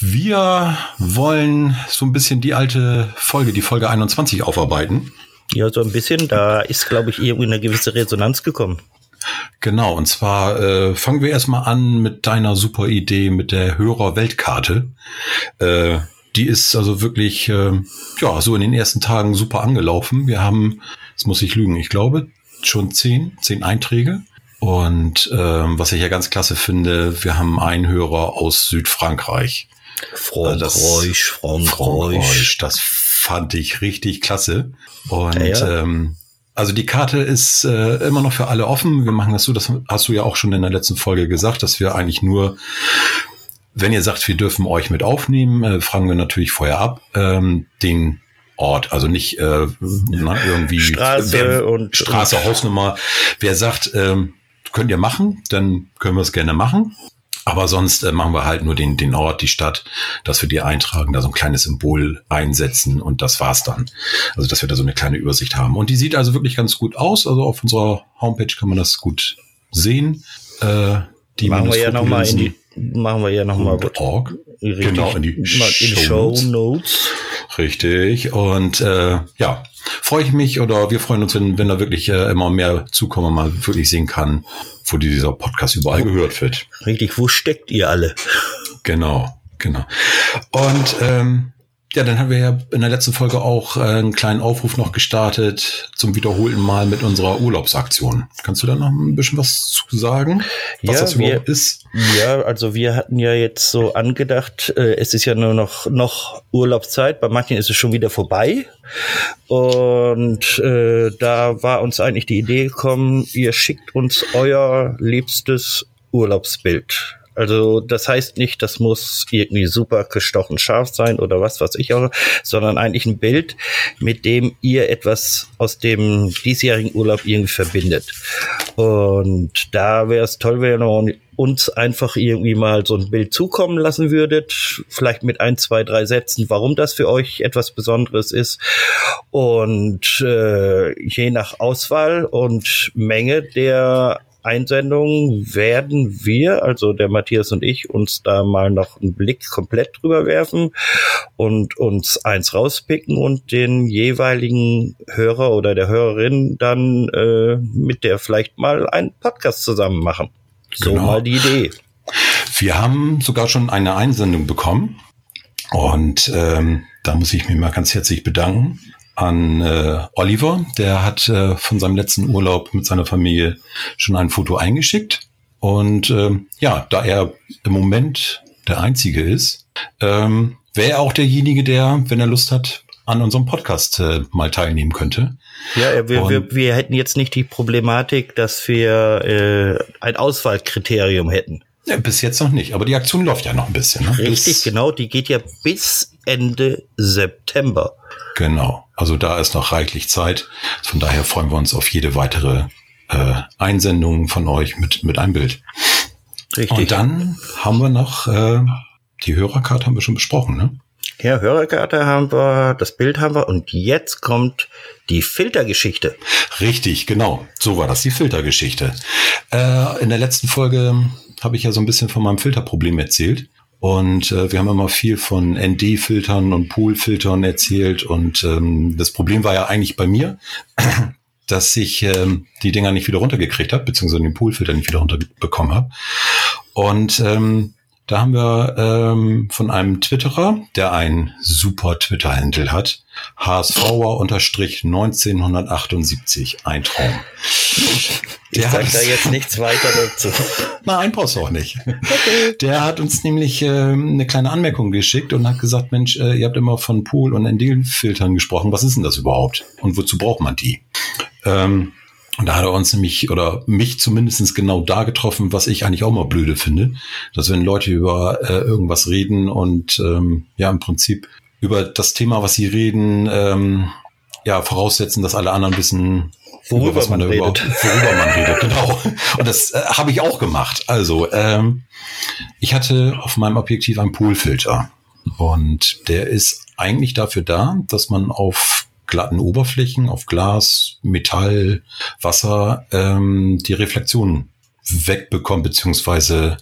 Wir wollen so ein bisschen die alte Folge, die Folge 21 aufarbeiten. Ja, so ein bisschen. Da ist, glaube ich, irgendwie eine gewisse Resonanz gekommen. Genau, und zwar äh, fangen wir erstmal an mit deiner super Idee mit der Hörer-Weltkarte. Äh, die ist also wirklich, äh, ja, so in den ersten Tagen super angelaufen. Wir haben, jetzt muss ich lügen, ich glaube, schon zehn, zehn Einträge. Und ähm, was ich ja ganz klasse finde, wir haben einen Hörer aus Südfrankreich. Frankreich, das, Frankreich. Frankreich. Das fand ich richtig klasse. Und ja. Ähm, also die Karte ist äh, immer noch für alle offen. Wir machen das so, das hast du ja auch schon in der letzten Folge gesagt, dass wir eigentlich nur, wenn ihr sagt, wir dürfen euch mit aufnehmen, äh, fragen wir natürlich vorher ab, ähm, den Ort, also nicht äh, na, irgendwie Straße wer, und Straße, Hausnummer. Wer sagt, ähm, könnt ihr machen, dann können wir es gerne machen. Aber sonst äh, machen wir halt nur den, den Ort, die Stadt, dass wir die eintragen, da so ein kleines Symbol einsetzen und das war's dann. Also, dass wir da so eine kleine Übersicht haben. Und die sieht also wirklich ganz gut aus. Also auf unserer Homepage kann man das gut sehen. Äh, die machen wir ja nochmal in die, machen wir ja nochmal org. Genau, in die, in Show Notes. Richtig. Und äh, ja, freue ich mich oder wir freuen uns, wenn, wenn da wirklich äh, immer mehr zukommen, man wirklich sehen kann, wo dieser Podcast überall gehört wird. Richtig, wo steckt ihr alle? Genau, genau. Und ähm, ja, dann haben wir ja in der letzten Folge auch äh, einen kleinen Aufruf noch gestartet zum wiederholten Mal mit unserer Urlaubsaktion. Kannst du da noch ein bisschen was zu sagen, was ja, das überhaupt wir, ist? Ja, also wir hatten ja jetzt so angedacht, äh, es ist ja nur noch, noch Urlaubszeit, bei manchen ist es schon wieder vorbei. Und äh, da war uns eigentlich die Idee gekommen, ihr schickt uns euer liebstes Urlaubsbild also das heißt nicht, das muss irgendwie super gestochen scharf sein oder was weiß ich auch, sondern eigentlich ein Bild, mit dem ihr etwas aus dem diesjährigen Urlaub irgendwie verbindet. Und da wäre es toll, wenn ihr uns einfach irgendwie mal so ein Bild zukommen lassen würdet, vielleicht mit ein, zwei, drei Sätzen, warum das für euch etwas Besonderes ist. Und äh, je nach Auswahl und Menge der Einsendungen werden wir, also der Matthias und ich, uns da mal noch einen Blick komplett drüber werfen und uns eins rauspicken und den jeweiligen Hörer oder der Hörerin dann äh, mit der vielleicht mal einen Podcast zusammen machen. So genau. mal die Idee. Wir haben sogar schon eine Einsendung bekommen und ähm, da muss ich mich mal ganz herzlich bedanken an äh, Oliver. Der hat äh, von seinem letzten Urlaub mit seiner Familie schon ein Foto eingeschickt. Und äh, ja, da er im Moment der Einzige ist, ähm, wäre er auch derjenige, der, wenn er Lust hat, an unserem Podcast äh, mal teilnehmen könnte. Ja, wir, wir, wir hätten jetzt nicht die Problematik, dass wir äh, ein Auswahlkriterium hätten. Ja, bis jetzt noch nicht, aber die Aktion läuft ja noch ein bisschen. Ne? Richtig, bis, genau, die geht ja bis Ende September. Genau, also da ist noch reichlich Zeit. Von daher freuen wir uns auf jede weitere äh, Einsendung von euch mit, mit einem Bild. Richtig. Und dann haben wir noch, äh, die Hörerkarte haben wir schon besprochen, ne? Ja, Hörerkarte haben wir, das Bild haben wir und jetzt kommt die Filtergeschichte. Richtig, genau. So war das, die Filtergeschichte. Äh, in der letzten Folge habe ich ja so ein bisschen von meinem Filterproblem erzählt. Und äh, wir haben immer viel von ND-Filtern und Pool-Filtern erzählt. Und ähm, das Problem war ja eigentlich bei mir, dass ich ähm, die Dinger nicht wieder runtergekriegt habe, beziehungsweise den Pool-Filter nicht wieder runterbekommen habe. Und ähm, da haben wir ähm, von einem Twitterer, der ein super Twitter-Handle hat, HSV-1978, ein Traum. Ich der sag da jetzt nichts weiter dazu. Nein, brauchst du auch nicht. Okay. Der hat uns nämlich äh, eine kleine Anmerkung geschickt und hat gesagt, Mensch, äh, ihr habt immer von Pool- und Endilen-Filtern gesprochen. Was ist denn das überhaupt? Und wozu braucht man die? Ähm, und da hat er uns nämlich, oder mich zumindestens genau da getroffen, was ich eigentlich auch mal blöde finde, dass wenn Leute über äh, irgendwas reden und ähm, ja im Prinzip über das Thema, was Sie reden, ähm, ja, voraussetzen, dass alle anderen wissen, worüber was man, man redet. worüber man redet, genau. Und das äh, habe ich auch gemacht. Also, ähm, ich hatte auf meinem Objektiv einen Polfilter und der ist eigentlich dafür da, dass man auf glatten Oberflächen, auf Glas, Metall, Wasser ähm, die Reflexion wegbekommt beziehungsweise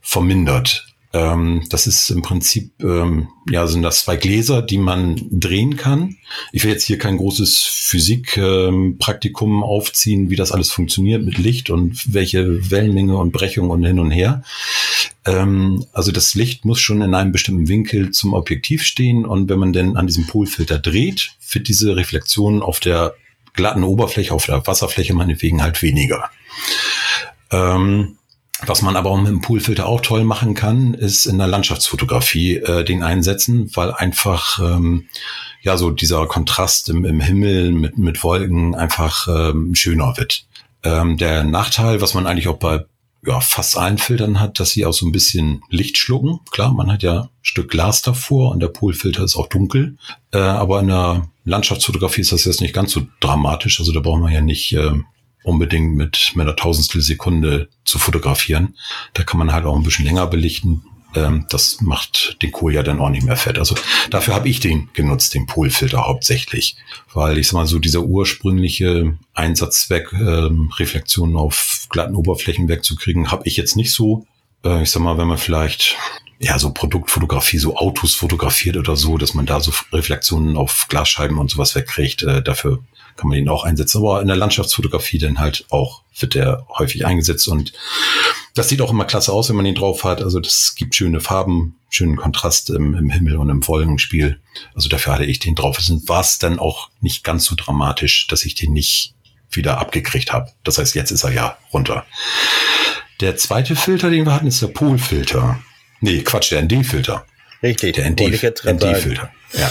vermindert. Ähm, das ist im Prinzip, ähm, ja, sind das zwei Gläser, die man drehen kann. Ich will jetzt hier kein großes Physikpraktikum ähm, aufziehen, wie das alles funktioniert mit Licht und welche Wellenlänge und Brechung und hin und her. Ähm, also das Licht muss schon in einem bestimmten Winkel zum Objektiv stehen und wenn man denn an diesem Polfilter dreht, wird diese Reflexion auf der glatten Oberfläche, auf der Wasserfläche meinetwegen halt weniger. Ähm, was man aber auch mit dem Poolfilter auch toll machen kann, ist in der Landschaftsfotografie äh, den einsetzen, weil einfach ähm, ja so dieser Kontrast im, im Himmel mit, mit Wolken einfach ähm, schöner wird. Ähm, der Nachteil, was man eigentlich auch bei ja, fast allen Filtern hat, dass sie auch so ein bisschen Licht schlucken. Klar, man hat ja ein Stück Glas davor und der Poolfilter ist auch dunkel. Äh, aber in der Landschaftsfotografie ist das jetzt nicht ganz so dramatisch. Also da braucht man ja nicht äh, unbedingt mit, mit einer Tausendstel Sekunde zu fotografieren. Da kann man halt auch ein bisschen länger belichten. Ähm, das macht den Kohl ja dann auch nicht mehr fett. Also dafür habe ich den genutzt, den Polfilter hauptsächlich. Weil ich sag mal so, dieser ursprüngliche Einsatzzweck, ähm, Reflexionen auf glatten Oberflächen wegzukriegen, habe ich jetzt nicht so. Äh, ich sag mal, wenn man vielleicht ja, so Produktfotografie, so Autos fotografiert oder so, dass man da so Reflexionen auf Glasscheiben und sowas wegkriegt. Äh, dafür kann man ihn auch einsetzen. Aber in der Landschaftsfotografie dann halt auch wird der häufig eingesetzt und das sieht auch immer klasse aus, wenn man ihn drauf hat. Also das gibt schöne Farben, schönen Kontrast im, im Himmel und im Wolkenspiel. Also dafür hatte ich den drauf. Es war es dann auch nicht ganz so dramatisch, dass ich den nicht wieder abgekriegt habe. Das heißt, jetzt ist er ja runter. Der zweite Filter, den wir hatten, ist der Polfilter. Nee, Quatsch, der ND-Filter. Richtig. Der ND-Filter. Ja.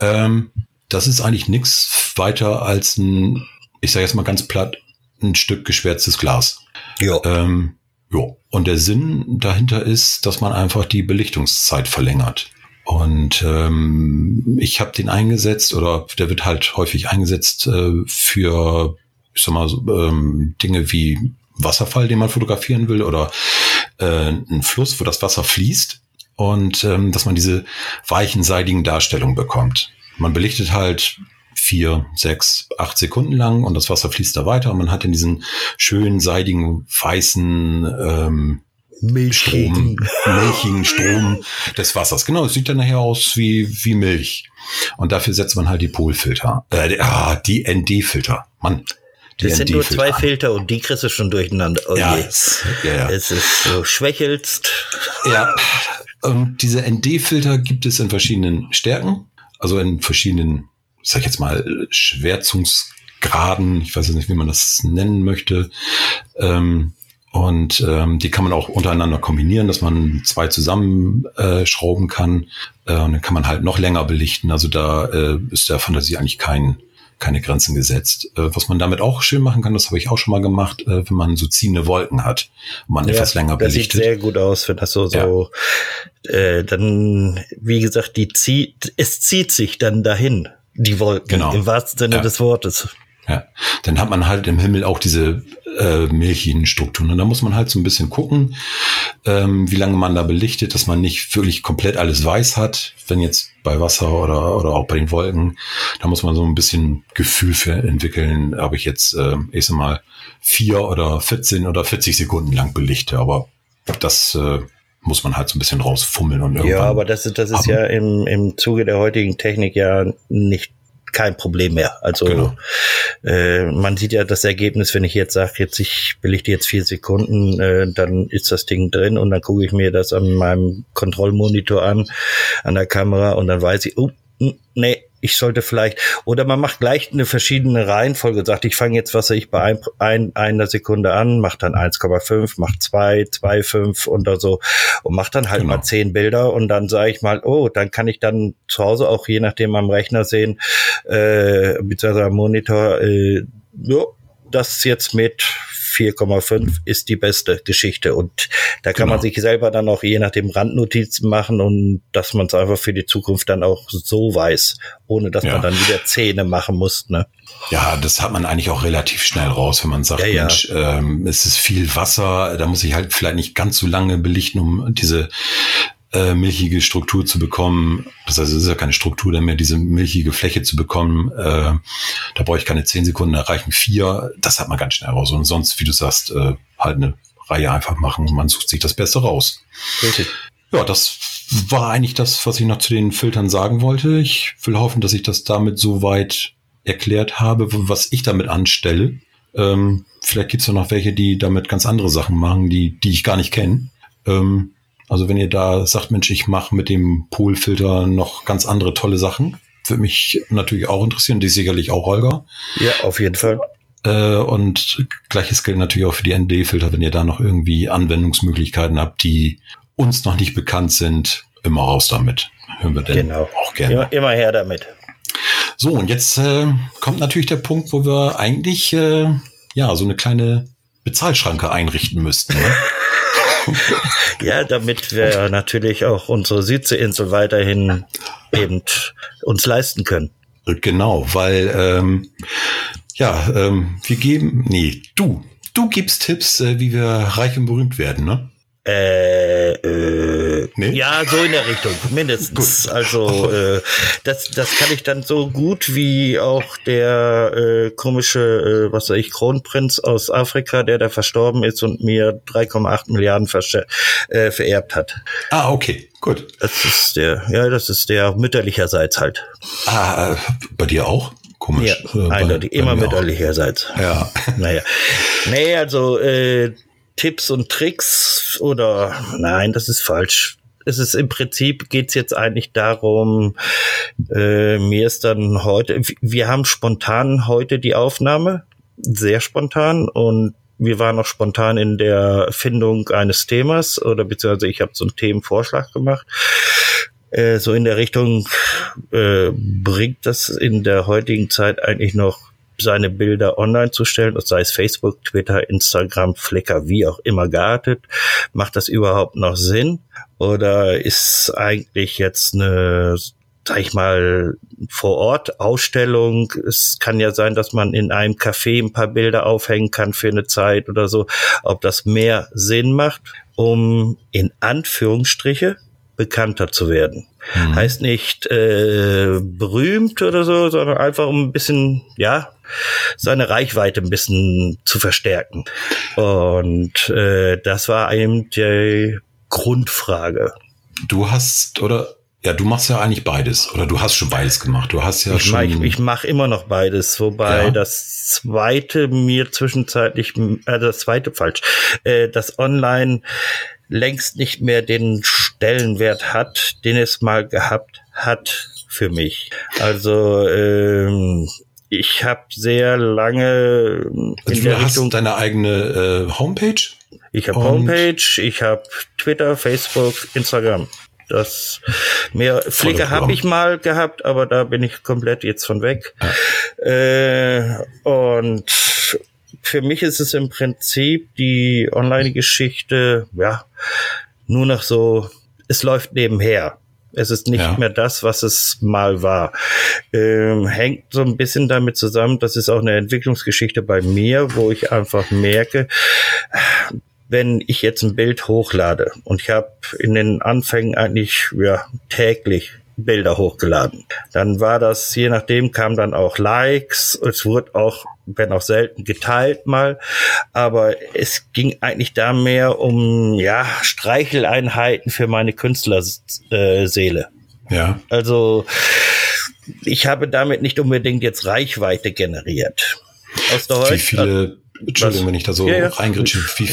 Ähm, das ist eigentlich nichts weiter als ein, ich sage jetzt mal ganz platt, ein Stück geschwärztes Glas. Ja. Ähm, ja. Und der Sinn dahinter ist, dass man einfach die Belichtungszeit verlängert. Und ähm, ich habe den eingesetzt oder der wird halt häufig eingesetzt äh, für, ich sag mal, ähm, Dinge wie Wasserfall, den man fotografieren will oder äh, ein Fluss, wo das Wasser fließt und ähm, dass man diese weichen, seidigen Darstellungen bekommt. Man belichtet halt vier, sechs, acht Sekunden lang und das Wasser fließt da weiter und man hat in diesen schönen, seidigen, weißen ähm, Milchstrom, milchigen Strom des Wassers. Genau, es sieht dann nachher aus wie, wie Milch. Und dafür setzt man halt die Polfilter, äh, ah, die ND-Filter. Mann. Das sind nur zwei Filter und die kriegst du schon durcheinander. Oh ja, es, ja, ja. es ist so schwächelst. Ja, und diese ND-Filter gibt es in verschiedenen Stärken, also in verschiedenen, sag ich jetzt mal, Schwärzungsgraden. Ich weiß jetzt nicht, wie man das nennen möchte. Ähm, und ähm, die kann man auch untereinander kombinieren, dass man zwei zusammenschrauben äh, kann. Äh, und dann kann man halt noch länger belichten. Also da äh, ist der Fantasie eigentlich kein, keine Grenzen gesetzt. Äh, was man damit auch schön machen kann, das habe ich auch schon mal gemacht, äh, wenn man so ziehende Wolken hat und man ja, etwas länger das belichtet. Das sieht sehr gut aus, wenn das so, so ja. äh, dann, wie gesagt, die zieht, es zieht sich dann dahin, die Wolken, genau. im wahrsten Sinne ja. des Wortes. Ja, dann hat man halt im Himmel auch diese äh, milchigen Strukturen. Und da muss man halt so ein bisschen gucken, ähm, wie lange man da belichtet, dass man nicht wirklich komplett alles weiß hat. Wenn jetzt bei Wasser oder, oder auch bei den Wolken, da muss man so ein bisschen Gefühl für entwickeln, ob ich jetzt, äh, ich sag mal, vier oder 14 oder 40 Sekunden lang belichte. Aber das äh, muss man halt so ein bisschen rausfummeln und irgendwann. Ja, aber das ist, das ist ja im, im Zuge der heutigen Technik ja nicht kein Problem mehr. Also genau. äh, man sieht ja das Ergebnis, wenn ich jetzt sage, jetzt ich belichte jetzt vier Sekunden, äh, dann ist das Ding drin und dann gucke ich mir das an meinem Kontrollmonitor an, an der Kamera und dann weiß ich, oh, nee, ich sollte vielleicht, oder man macht gleich eine verschiedene Reihenfolge, sagt, ich fange jetzt, was ich bei ein, ein, einer Sekunde an, macht dann 1,5, macht 2, 2,5 und so und macht dann halt genau. mal zehn Bilder und dann sage ich mal, oh, dann kann ich dann zu Hause auch je nachdem am Rechner sehen, äh, beziehungsweise am Monitor, äh, ja, das jetzt mit 4,5 ist die beste Geschichte. Und da kann genau. man sich selber dann auch je nachdem Randnotizen machen und dass man es einfach für die Zukunft dann auch so weiß, ohne dass ja. man dann wieder Zähne machen muss. Ne? Ja, das hat man eigentlich auch relativ schnell raus, wenn man sagt, ja, Mensch, ähm, es ist viel Wasser, da muss ich halt vielleicht nicht ganz so lange belichten, um diese äh, milchige Struktur zu bekommen. Das heißt, es ist ja keine Struktur mehr, diese milchige Fläche zu bekommen. Äh, da brauche ich keine zehn Sekunden, da reichen vier. Das hat man ganz schnell raus. Und sonst, wie du sagst, äh, halt eine Reihe einfach machen und man sucht sich das Beste raus. Richtig. Ja, das war eigentlich das, was ich noch zu den Filtern sagen wollte. Ich will hoffen, dass ich das damit soweit erklärt habe, was ich damit anstelle. Ähm, vielleicht gibt's ja noch welche, die damit ganz andere Sachen machen, die, die ich gar nicht kenne. Ähm, also wenn ihr da sagt, Mensch, ich mache mit dem Polfilter noch ganz andere tolle Sachen, würde mich natürlich auch interessieren, die sicherlich auch Holger. Ja, auf jeden Fall. Äh, und gleiches gilt natürlich auch für die ND-Filter, wenn ihr da noch irgendwie Anwendungsmöglichkeiten habt, die uns noch nicht bekannt sind, immer raus damit. Hören wir denn genau. auch gerne. Immer, immer her damit. So, und jetzt äh, kommt natürlich der Punkt, wo wir eigentlich äh, ja so eine kleine Bezahlschranke einrichten müssten. Ne? ja, damit wir natürlich auch unsere Südseeinsel weiterhin eben uns leisten können. Genau, weil ähm, ja, ähm, wir geben, nee, du, du gibst Tipps, äh, wie wir reich und berühmt werden, ne? Äh, äh, nee? Ja, so in der Richtung, mindestens. also äh, das, das kann ich dann so gut wie auch der äh, komische, äh, was weiß ich, Kronprinz aus Afrika, der da verstorben ist und mir 3,8 Milliarden äh, vererbt hat. Ah, okay, gut. Das ist der, ja, das ist der mütterlicherseits halt. Ah, äh, bei dir auch? Komisch. Ja, äh, eindeutig, immer mütterlicherseits. Ja. Naja. Nee, also äh, Tipps und Tricks oder nein, das ist falsch. Es ist im Prinzip geht's jetzt eigentlich darum, äh, mir ist dann heute, wir haben spontan heute die Aufnahme, sehr spontan und wir waren auch spontan in der Findung eines Themas oder beziehungsweise ich habe so einen Themenvorschlag gemacht. Äh, so in der Richtung äh, bringt das in der heutigen Zeit eigentlich noch seine Bilder online zu stellen, sei es Facebook, Twitter, Instagram, Flickr, wie auch immer geartet. Macht das überhaupt noch Sinn? Oder ist eigentlich jetzt eine sag ich mal, vor Ort Ausstellung. Es kann ja sein, dass man in einem Café ein paar Bilder aufhängen kann für eine Zeit oder so. Ob das mehr Sinn macht, um in Anführungsstriche bekannter zu werden. Mhm. Heißt nicht äh, berühmt oder so, sondern einfach um ein bisschen, ja, seine Reichweite ein bisschen zu verstärken. Und äh, das war eben die Grundfrage. Du hast, oder ja, du machst ja eigentlich beides oder du hast schon beides gemacht. Du hast ja ich schon. Mach, ich, ich mache immer noch beides, wobei ja. das zweite mir zwischenzeitlich, äh, das zweite falsch, äh, das Online längst nicht mehr den Stellenwert hat, den es mal gehabt hat für mich. Also ähm, ich habe sehr lange in also der hast Richtung deine eigene äh, Homepage. Ich habe Homepage, ich habe Twitter, Facebook, Instagram. Das mehr Pflege habe ich mal gehabt, aber da bin ich komplett jetzt von weg. Ja. Äh, und für mich ist es im Prinzip die Online-Geschichte, ja, nur noch so, es läuft nebenher. Es ist nicht ja. mehr das, was es mal war. Ähm, hängt so ein bisschen damit zusammen, das ist auch eine Entwicklungsgeschichte bei mir, wo ich einfach merke, wenn ich jetzt ein Bild hochlade und ich habe in den Anfängen eigentlich ja täglich Bilder hochgeladen. Dann war das, je nachdem, kam dann auch Likes. Es wurde auch, wenn auch selten, geteilt mal. Aber es ging eigentlich da mehr um, ja, Streicheleinheiten für meine Künstlerseele. Ja. Also, ich habe damit nicht unbedingt jetzt Reichweite generiert. Aus der Wie viele, Entschuldigung, wenn ich da so ja, ja. reingrätsche, wie,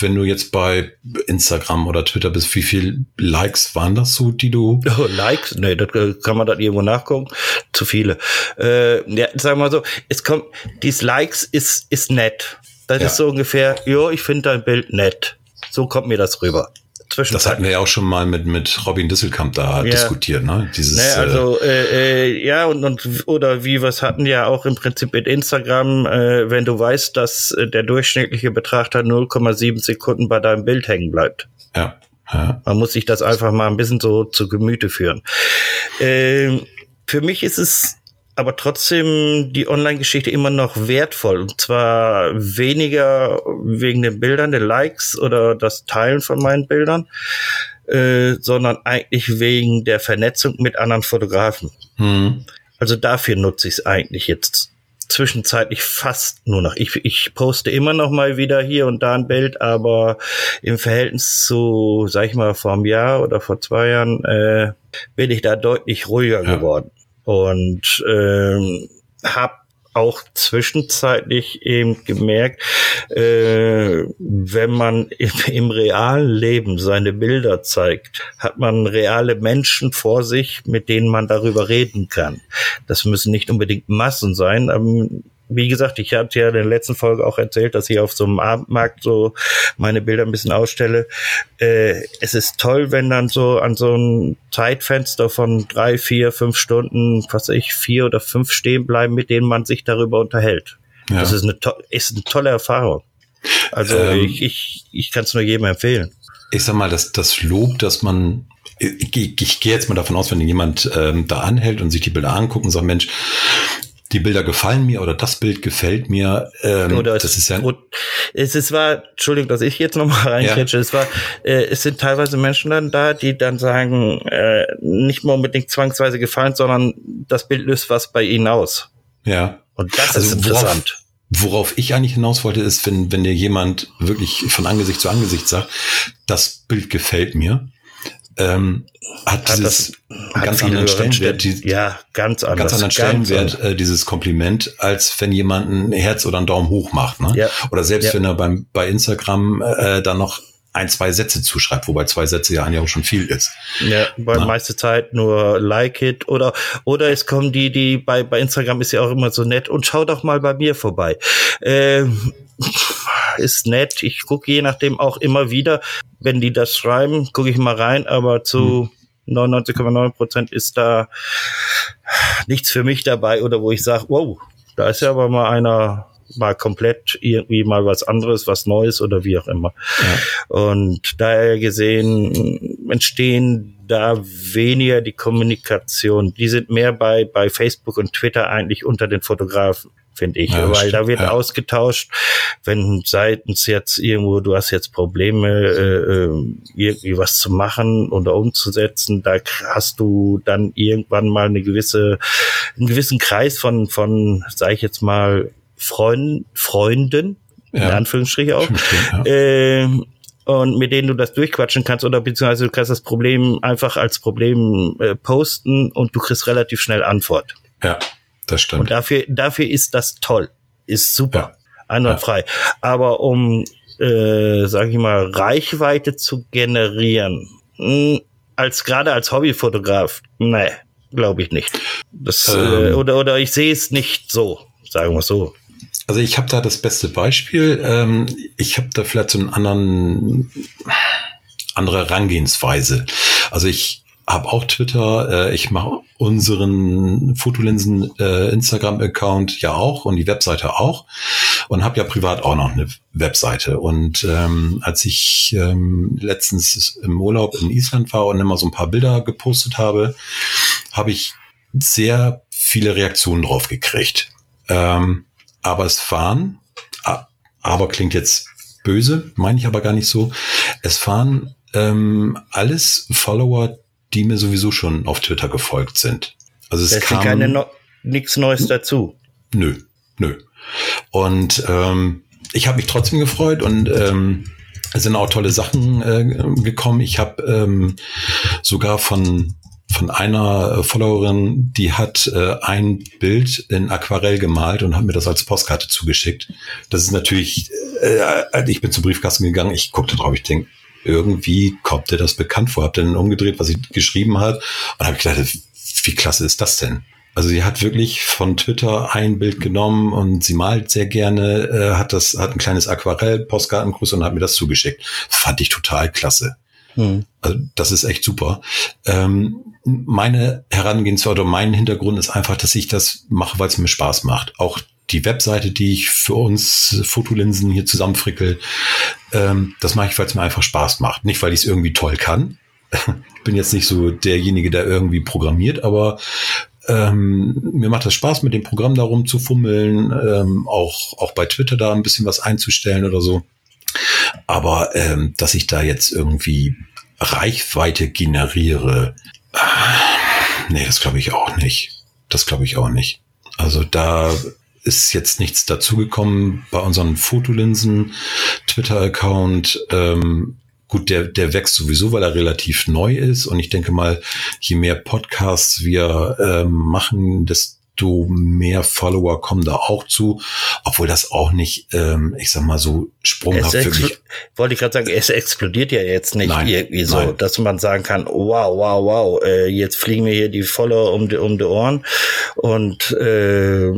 wenn du jetzt bei Instagram oder Twitter bist, wie viel Likes waren das so, die du? Oh, Likes? Nee, das äh, kann man dann irgendwo nachgucken. Zu viele. Äh, ja, sagen wir mal so, es kommt, dies Likes ist, ist nett. Das ja. ist so ungefähr, jo, ich finde dein Bild nett. So kommt mir das rüber Das hatten wir ja auch schon mal mit, mit Robin Disselkamp da ja. diskutiert, ne? Dieses, naja, also, äh, äh, ja, und, und, oder wie wir es hatten ja auch im Prinzip mit Instagram, äh, wenn du weißt, dass äh, der durchschnittliche Betrachter 0,7 Sekunden bei deinem Bild hängen bleibt. Ja. ja. Man muss sich das einfach mal ein bisschen so zu Gemüte führen. Äh, für mich ist es aber trotzdem die Online-Geschichte immer noch wertvoll. Und zwar weniger wegen den Bildern, den Likes oder das Teilen von meinen Bildern, äh, sondern eigentlich wegen der Vernetzung mit anderen Fotografen. Mhm. Also dafür nutze ich es eigentlich jetzt zwischenzeitlich fast nur noch. Ich, ich poste immer noch mal wieder hier und da ein Bild, aber im Verhältnis zu, sag ich mal, vor einem Jahr oder vor zwei Jahren äh, bin ich da deutlich ruhiger ja. geworden und ähm, habe auch zwischenzeitlich eben gemerkt, äh, wenn man im, im, realen Leben seine Bilder zeigt, hat man reale Menschen vor sich, mit denen man darüber reden kann. Das müssen nicht unbedingt Massen sein, aber wie gesagt, ich hatte ja in der letzten Folge auch erzählt, dass ich auf so einem Abendmarkt so meine Bilder ein bisschen ausstelle. Äh, es ist toll, wenn dann so an so einem Zeitfenster von drei, vier, fünf Stunden, was weiß ich, vier oder fünf stehen bleiben, mit denen man sich darüber unterhält. Ja. Das ist eine, ist eine tolle Erfahrung. Also ähm, ich, ich, ich kann es nur jedem empfehlen. Ich sag mal, das, das Lob, dass man ich, ich, ich gehe jetzt mal davon aus, wenn jemand ähm, da anhält und sich die Bilder anguckt und sagt, Mensch, die Bilder gefallen mir oder das Bild gefällt mir. Ähm, oder das ist ja es ist war, Entschuldigung, dass ich jetzt nochmal reinkretsche, ja. es war, äh, es sind teilweise Menschen dann da, die dann sagen, äh, nicht mal unbedingt zwangsweise gefallen, sondern das Bild löst was bei ihnen aus. Ja. Und das also ist interessant. Worauf, worauf ich eigentlich hinaus wollte, ist, wenn, wenn dir jemand wirklich von Angesicht zu Angesicht sagt, das Bild gefällt mir, ähm, hat, hat dieses hat ganz anderen Stellenwert, die, ja, ganz anders, ganz anderen Stellenwert, ganz äh, dieses Kompliment, als wenn jemand ein Herz oder einen Daumen hoch macht, ne? Ja. Oder selbst ja. wenn er beim, bei Instagram äh, dann noch ein, zwei Sätze zuschreibt, wobei zwei Sätze ja eigentlich auch schon viel ist. Ja, bei ja. meiste Zeit nur like it oder oder es kommen die, die bei, bei Instagram ist ja auch immer so nett und schau doch mal bei mir vorbei. Ähm, ist nett. Ich gucke je nachdem auch immer wieder, wenn die das schreiben, gucke ich mal rein, aber zu hm. 99,9 Prozent ist da nichts für mich dabei oder wo ich sage, wow, da ist ja aber mal einer mal komplett irgendwie mal was anderes, was Neues oder wie auch immer. Ja. Und daher gesehen entstehen da weniger die Kommunikation. Die sind mehr bei, bei Facebook und Twitter eigentlich unter den Fotografen finde ich, ja, weil stimmt. da wird ja. ausgetauscht, wenn seitens jetzt irgendwo, du hast jetzt Probleme, äh, äh, irgendwie was zu machen oder umzusetzen, da hast du dann irgendwann mal eine gewisse, einen gewissen Kreis von, von, sag ich jetzt mal, Freund, Freunden, ja. in Anführungsstrichen auch, stimmt, äh, und mit denen du das durchquatschen kannst oder beziehungsweise du kannst das Problem einfach als Problem äh, posten und du kriegst relativ schnell Antwort. Ja. Das stimmt. Und dafür, dafür ist das toll. Ist super. Ja. Einwandfrei. Ja. Aber um, äh, sag ich mal, Reichweite zu generieren, mh, hm, als gerade als Hobbyfotograf, nee, glaube ich nicht. Das, äh, ähm, äh, oder, oder ich sehe es nicht so, sagen wir so. Also ich habe da das beste Beispiel. Ähm, ich habe da vielleicht so einen anderen andere Herangehensweise. Also ich habe auch Twitter, äh, ich mache unseren Fotolinsen äh, Instagram-Account ja auch und die Webseite auch und habe ja privat auch noch eine Webseite. Und ähm, als ich ähm, letztens im Urlaub in Island war und immer so ein paar Bilder gepostet habe, habe ich sehr viele Reaktionen drauf gekriegt. Ähm, aber es waren, aber klingt jetzt böse, meine ich aber gar nicht so, es waren ähm, alles Follower, die mir sowieso schon auf Twitter gefolgt sind. Also es da kam keine no nichts Neues dazu. Nö, nö. Und ähm, ich habe mich trotzdem gefreut und ähm, es sind auch tolle Sachen äh, gekommen. Ich habe ähm, sogar von von einer Followerin, die hat äh, ein Bild in Aquarell gemalt und hat mir das als Postkarte zugeschickt. Das ist natürlich, äh, ich bin zum Briefkasten gegangen, ich guckte drauf, ich denke, irgendwie kommt dir das bekannt vor. Hab dann umgedreht, was sie geschrieben hat und habe gedacht, wie klasse ist das denn? Also sie hat wirklich von Twitter ein Bild genommen und sie malt sehr gerne, äh, hat das, hat ein kleines Aquarell, Postkartengruß und hat mir das zugeschickt. Fand ich total klasse. Hm. Also das ist echt super. Ähm, meine Herangehensweise oder mein Hintergrund ist einfach, dass ich das mache, weil es mir Spaß macht. Auch die Webseite, die ich für uns Fotolinsen hier zusammenfrickel, ähm, das mache ich, weil es mir einfach Spaß macht. Nicht, weil ich es irgendwie toll kann. ich bin jetzt nicht so derjenige, der irgendwie programmiert, aber ähm, mir macht das Spaß, mit dem Programm da rumzufummeln, ähm, auch, auch bei Twitter da ein bisschen was einzustellen oder so. Aber ähm, dass ich da jetzt irgendwie Reichweite generiere, äh, nee, das glaube ich auch nicht. Das glaube ich auch nicht. Also da ist jetzt nichts dazugekommen bei unseren Fotolinsen Twitter-Account. Ähm, gut, der, der wächst sowieso, weil er relativ neu ist. Und ich denke mal, je mehr Podcasts wir ähm, machen, desto mehr Follower kommen da auch zu, obwohl das auch nicht, ähm, ich sag mal so sprunghaft wirklich. Wollte ich gerade sagen, es explodiert ja jetzt nicht nein, irgendwie so, nein. dass man sagen kann, wow, wow, wow, äh, jetzt fliegen mir hier die Follower um die, um die Ohren und äh,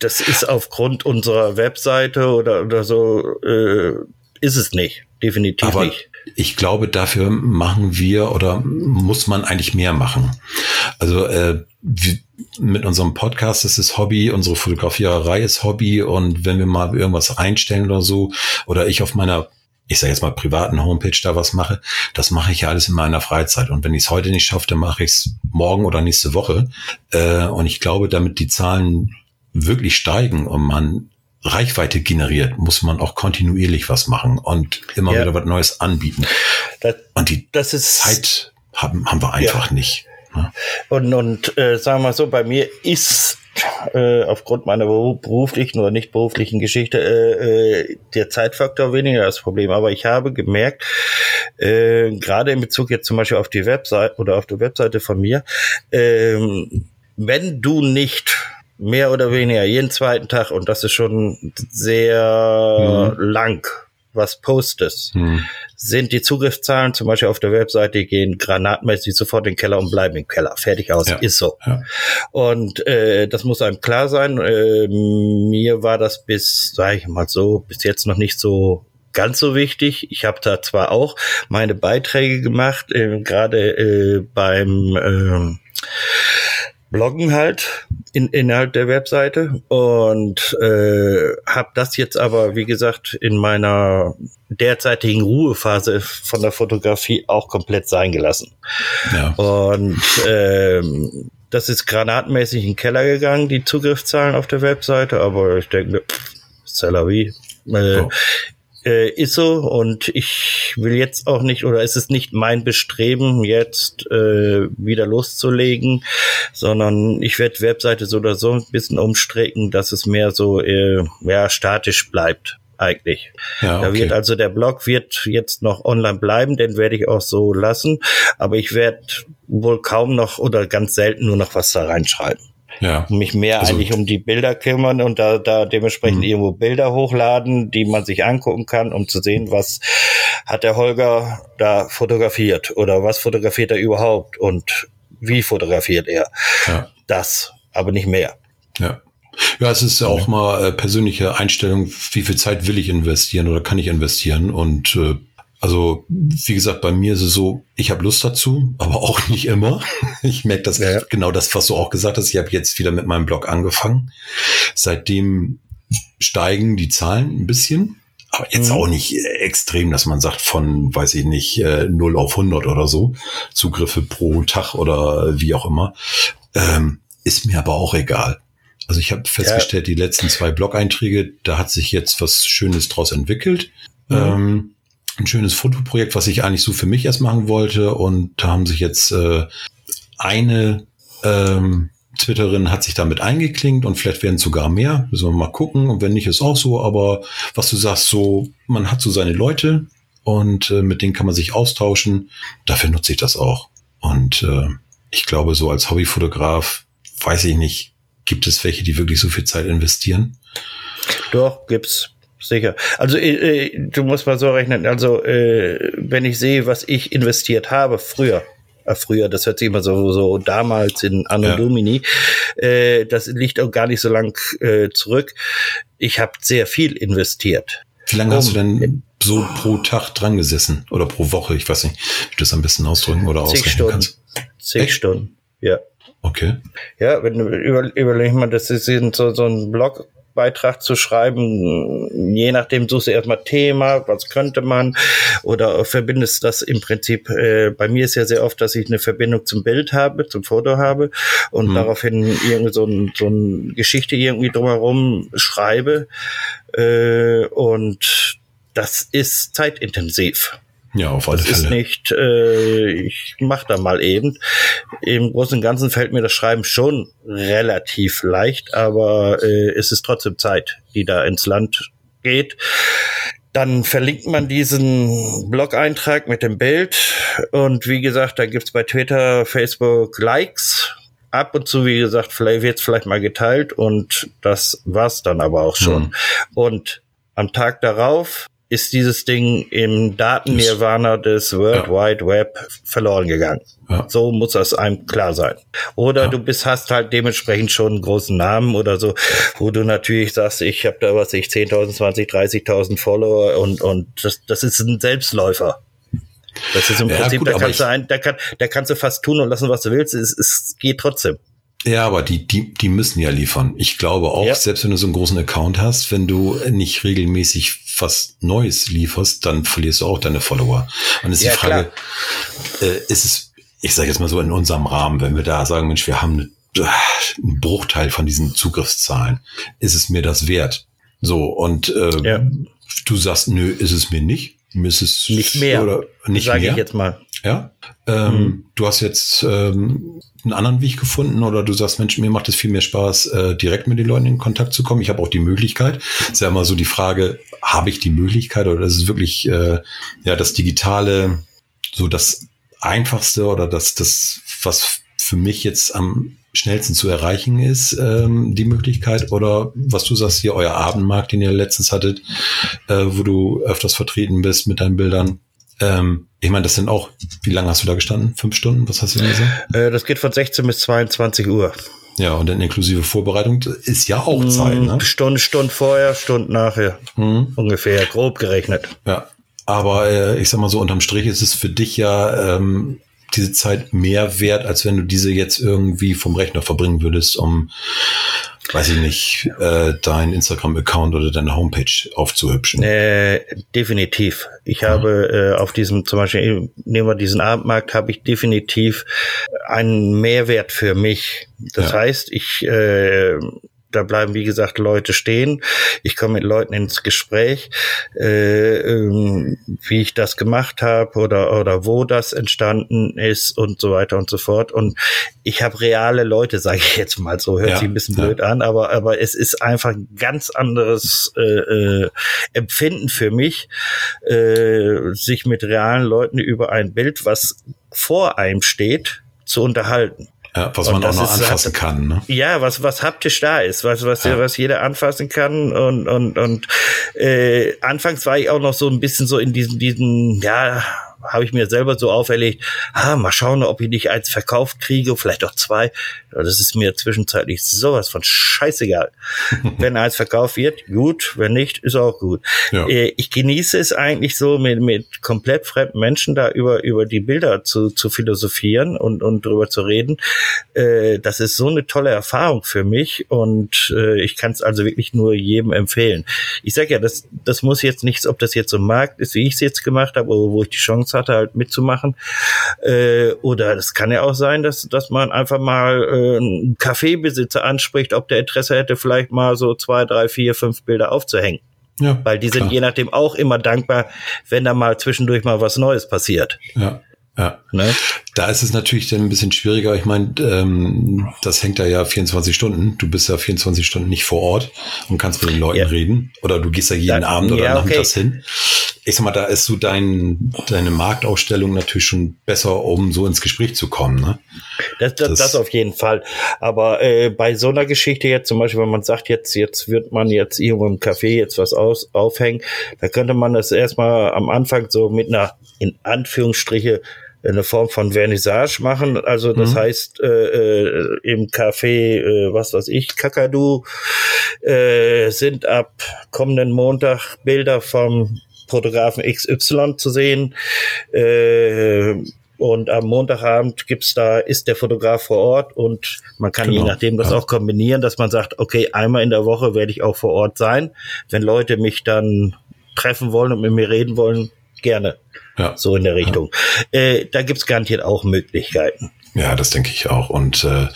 das ist aufgrund unserer Webseite oder, oder so, äh, ist es nicht. Definitiv Aber nicht. Ich glaube, dafür machen wir oder muss man eigentlich mehr machen. Also äh, mit unserem Podcast ist Hobby, unsere Fotografiererei ist Hobby und wenn wir mal irgendwas einstellen oder so oder ich auf meiner ich sage jetzt mal privaten Homepage da was mache, das mache ich ja alles in meiner Freizeit. Und wenn ich es heute nicht schaffe, dann mache ich es morgen oder nächste Woche. Äh, und ich glaube, damit die Zahlen wirklich steigen und man Reichweite generiert, muss man auch kontinuierlich was machen und immer ja. wieder was Neues anbieten. Das, und die Zeit haben, haben wir einfach ja. nicht. Ne? Und, und äh, sagen wir mal so, bei mir ist äh, aufgrund meiner beruflichen oder nicht beruflichen Geschichte äh, äh, der Zeitfaktor weniger das Problem. Aber ich habe gemerkt, äh, gerade in Bezug jetzt zum Beispiel auf die Webseite oder auf die Webseite von mir, äh, wenn du nicht mehr oder weniger jeden zweiten Tag und das ist schon sehr mhm. lang was postest, mhm. sind die Zugriffszahlen zum Beispiel auf der Webseite, die gehen granatmäßig sofort in den Keller und bleiben im Keller. Fertig aus, ja. ist so. Ja. Und äh, das muss einem klar sein. Äh, mir war das bis, sage ich mal so, bis jetzt noch nicht so ganz so wichtig. Ich habe da zwar auch meine Beiträge gemacht, äh, gerade äh, beim äh, Bloggen halt in, innerhalb der Webseite und äh, habe das jetzt aber, wie gesagt, in meiner derzeitigen Ruhephase von der Fotografie auch komplett sein gelassen. Ja. Und ähm, das ist granatmäßig in den Keller gegangen, die Zugriffszahlen auf der Webseite, aber ich denke, c'est la vie. Äh, oh äh, ist so und ich will jetzt auch nicht oder ist es nicht mein Bestreben, jetzt äh, wieder loszulegen, sondern ich werde Webseite so oder so ein bisschen umstrecken, dass es mehr so äh, ja, statisch bleibt eigentlich. Ja, okay. Da wird also der Blog wird jetzt noch online bleiben, den werde ich auch so lassen, aber ich werde wohl kaum noch oder ganz selten nur noch was da reinschreiben ja. mich mehr also, eigentlich um die Bilder kümmern und da, da dementsprechend mhm. irgendwo Bilder hochladen, die man sich angucken kann, um zu sehen, was hat der Holger da fotografiert oder was fotografiert er überhaupt und wie fotografiert er. Ja. Das, aber nicht mehr. Ja. Ja, es ist ja auch mal äh, persönliche Einstellung, wie viel Zeit will ich investieren oder kann ich investieren und äh, also, wie gesagt, bei mir ist es so, ich habe Lust dazu, aber auch nicht immer. Ich merke das ja. genau das, was du auch gesagt hast. Ich habe jetzt wieder mit meinem Blog angefangen. Seitdem steigen die Zahlen ein bisschen, aber jetzt mhm. auch nicht extrem, dass man sagt von, weiß ich nicht, 0 äh, auf 100 oder so, Zugriffe pro Tag oder wie auch immer. Ähm, ist mir aber auch egal. Also ich habe festgestellt, ja. die letzten zwei Blog-Einträge, da hat sich jetzt was Schönes draus entwickelt. Mhm. Ähm, ein schönes Fotoprojekt, was ich eigentlich so für mich erst machen wollte. Und da haben sich jetzt äh, eine ähm, Twitterin hat sich damit eingeklinkt und vielleicht werden sogar mehr. Müssen wir mal gucken. Und wenn nicht, ist auch so. Aber was du sagst, so, man hat so seine Leute und äh, mit denen kann man sich austauschen. Dafür nutze ich das auch. Und äh, ich glaube, so als Hobbyfotograf, weiß ich nicht, gibt es welche, die wirklich so viel Zeit investieren? Doch, gibt's sicher. Also äh, äh, du musst mal so rechnen, also äh, wenn ich sehe, was ich investiert habe früher, äh, früher, das hört sich immer so, so damals in Anno ja. Domini, äh, das liegt auch gar nicht so lang äh, zurück. Ich habe sehr viel investiert. Wie lange hast du denn so pro Tag dran gesessen oder pro Woche, ich weiß nicht, wie du das am besten ausdrücken oder Zig ausrechnen Stunden. kannst. Zig Echt? Stunden, ja. Okay. Ja, wenn du über, überleg mal, das ist so, so ein Blogbeitrag zu schreiben, je nachdem suchst du erstmal Thema, was könnte man, oder verbindest das im Prinzip, äh, bei mir ist ja sehr oft, dass ich eine Verbindung zum Bild habe, zum Foto habe und Mhm. daraufhin irgendwie so, ein, so eine Geschichte irgendwie drumherum schreibe äh, und das ist zeitintensiv. Ja, auf alle Das ist Fälle. nicht, äh, ich mach da mal eben. Im Großen und Ganzen fällt mir das Schreiben schon relativ leicht, aber äh, es ist trotzdem Zeit, die da ins Land geht. Dann verlinkt man diesen Blog-Eintrag mit dem Bild und wie gesagt, da gibt's bei Twitter, Facebook Likes. Ab und zu, wie gesagt, vielleicht wird's vielleicht mal geteilt und das war's dann aber auch schon. Mhm. Und am Tag darauf ist dieses Ding im Daten-Nirvana des World Ja. Wide Web verloren gegangen. Ja. So muss das einem klar sein. Oder Ja. du bist, hast halt dementsprechend schon einen großen Namen oder so, wo du natürlich sagst, ich habe da was, ich 10.000, 20, 30.000 Follower und, und das, das ist ein Selbstläufer. Das ist im Prinzip, gut, da kannst du ein, da, kann, da kannst du fast tun und lassen, was du willst. Es, es geht trotzdem. Ja, aber die, die, die müssen ja liefern. Ich glaube auch, Ja. selbst wenn du so einen großen Account hast, wenn du nicht regelmäßig was Neues lieferst, dann verlierst du auch deine Follower. Und ist Ja, die Frage, äh, ist es, ich sage jetzt mal so in unserem Rahmen, wenn wir da sagen, Mensch, wir haben eine, einen Bruchteil von diesen Zugriffszahlen, ist es mir das wert? So, und äh, Ja. du sagst, nö, ist es mir nicht. Es Nicht mehr. Oder nicht Sage mehr. ich jetzt mal. Ja. Ähm, Du hast jetzt ähm, einen anderen Weg gefunden oder du sagst, Mensch, mir macht es viel mehr Spaß, äh, direkt mit den Leuten in Kontakt zu kommen. Ich habe auch die Möglichkeit. Ist ja immer so die Frage, habe ich die Möglichkeit oder ist es wirklich äh, ja das Digitale so das Einfachste oder das, das, was für mich jetzt am schnellsten zu erreichen ist, ähm, die Möglichkeit? Oder was du sagst, hier euer Abendmarkt, den ihr letztens hattet, äh, wo du öfters vertreten bist mit deinen Bildern. Ähm, ich meine, das sind auch, wie lange hast du da gestanden? Fünf Stunden? Was hast du denn gesagt? Äh, das geht von 16 bis 22 Uhr. Ja, und dann inklusive Vorbereitung ist ja auch Zeit, ne? Stunde, Stunde vorher, Stunde nachher. Mhm. Ungefähr, grob gerechnet. Ja. Aber äh, ich sag mal so, unterm Strich ist es für dich ja ähm, diese Zeit mehr wert, als wenn du diese jetzt irgendwie vom Rechner verbringen würdest, um, weiß ich nicht, äh, dein Instagram-Account oder deine Homepage aufzuhübschen. Äh, definitiv. Ich habe äh, auf diesem, zum Beispiel, nehmen wir diesen Abendmarkt, habe ich definitiv einen Mehrwert für mich. Das Ja. heißt, ich äh, da bleiben, wie gesagt, Leute stehen. Ich komme mit Leuten ins Gespräch, äh, ähm, wie ich das gemacht habe oder, oder wo das entstanden ist und so weiter und so fort. Und ich habe reale Leute, sage ich jetzt mal so, hört Ja, sich ein bisschen ja. blöd an, aber, aber es ist einfach ein ganz anderes äh, äh, Empfinden für mich, äh, sich mit realen Leuten über ein Bild, was vor einem steht, zu unterhalten. Ja, was man auch noch ist- anfassen kann, ne? Ja, was was haptisch da ist, was was Ja. was jeder anfassen kann und und und äh, anfangs war ich auch noch so ein bisschen so in diesen diesen ja habe ich mir selber so auferlegt, ah, mal schauen, ob ich nicht eins verkauft kriege, vielleicht auch zwei. Das ist mir zwischenzeitlich sowas von scheißegal. wenn eins verkauft wird, gut, wenn nicht, ist auch gut. Ja. Äh, ich genieße es eigentlich so, mit, mit komplett fremden Menschen da über, über die Bilder zu, zu philosophieren und, und drüber zu reden. Äh, das ist so eine tolle Erfahrung für mich und äh, ich kann es also wirklich nur jedem empfehlen. Ich sage ja, das, das muss jetzt nichts, ob das jetzt so ein Markt ist, wie ich es jetzt gemacht habe, oder wo ich die Chance hatte, halt mitzumachen. Äh, oder das kann ja auch sein, dass, dass man einfach mal äh, einen Kaffeebesitzer anspricht, ob der Interesse hätte, vielleicht mal so zwei, drei, vier, fünf Bilder aufzuhängen. Ja, Weil die sind klar. je nachdem auch immer dankbar, wenn da mal zwischendurch mal was Neues passiert. Ja, ja. Ne? Da ist es natürlich dann ein bisschen schwieriger. Ich meine, ähm, das hängt da ja 24 Stunden. Du bist ja 24 Stunden nicht vor Ort und kannst mit den Leuten Ja. reden. Oder du gehst ja jeden Da- Abend oder ja, okay. nachmittags hin. Ich sag mal, da ist so dein, deine Marktausstellung natürlich schon besser, um so ins Gespräch zu kommen. Ne? Das, das, Das- das auf jeden Fall. Aber äh, bei so einer Geschichte jetzt, zum Beispiel, wenn man sagt, jetzt, jetzt wird man jetzt irgendwo im Café jetzt was aus, aufhängen, da könnte man das erstmal am Anfang so mit einer, in Anführungsstriche, eine Form von Vernissage machen. Also das Mhm. heißt, äh, äh, im Café, äh, was weiß ich, Kakadu, äh, sind ab kommenden Montag Bilder vom Fotografen XY zu sehen. Äh, und am Montagabend gibt's da, ist der Fotograf vor Ort und man kann genau. je nachdem das ja. auch kombinieren, dass man sagt, okay, einmal in der Woche werde ich auch vor Ort sein. Wenn Leute mich dann treffen wollen und mit mir reden wollen, gerne. Ja. So in der Richtung. Ja. Äh, da gibt's garantiert auch Möglichkeiten. Ja, das denke ich auch. Und äh,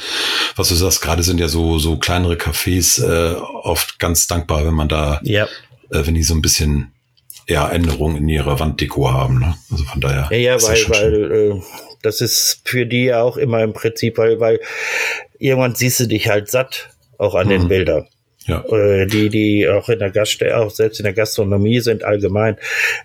was du sagst, gerade sind ja so so kleinere Cafés äh, oft ganz dankbar, wenn man da, ja. äh, wenn die so ein bisschen ja, Änderungen in ihrer Wanddeko haben. Ne? Also von daher. Ja, ja, weil, weil äh, das ist für die ja auch immer im Prinzip, weil, weil irgendwann siehst du dich halt satt, auch an mhm. den Bildern. Ja. Äh, die, die auch in der Gaststätte, auch selbst in der Gastronomie sind allgemein,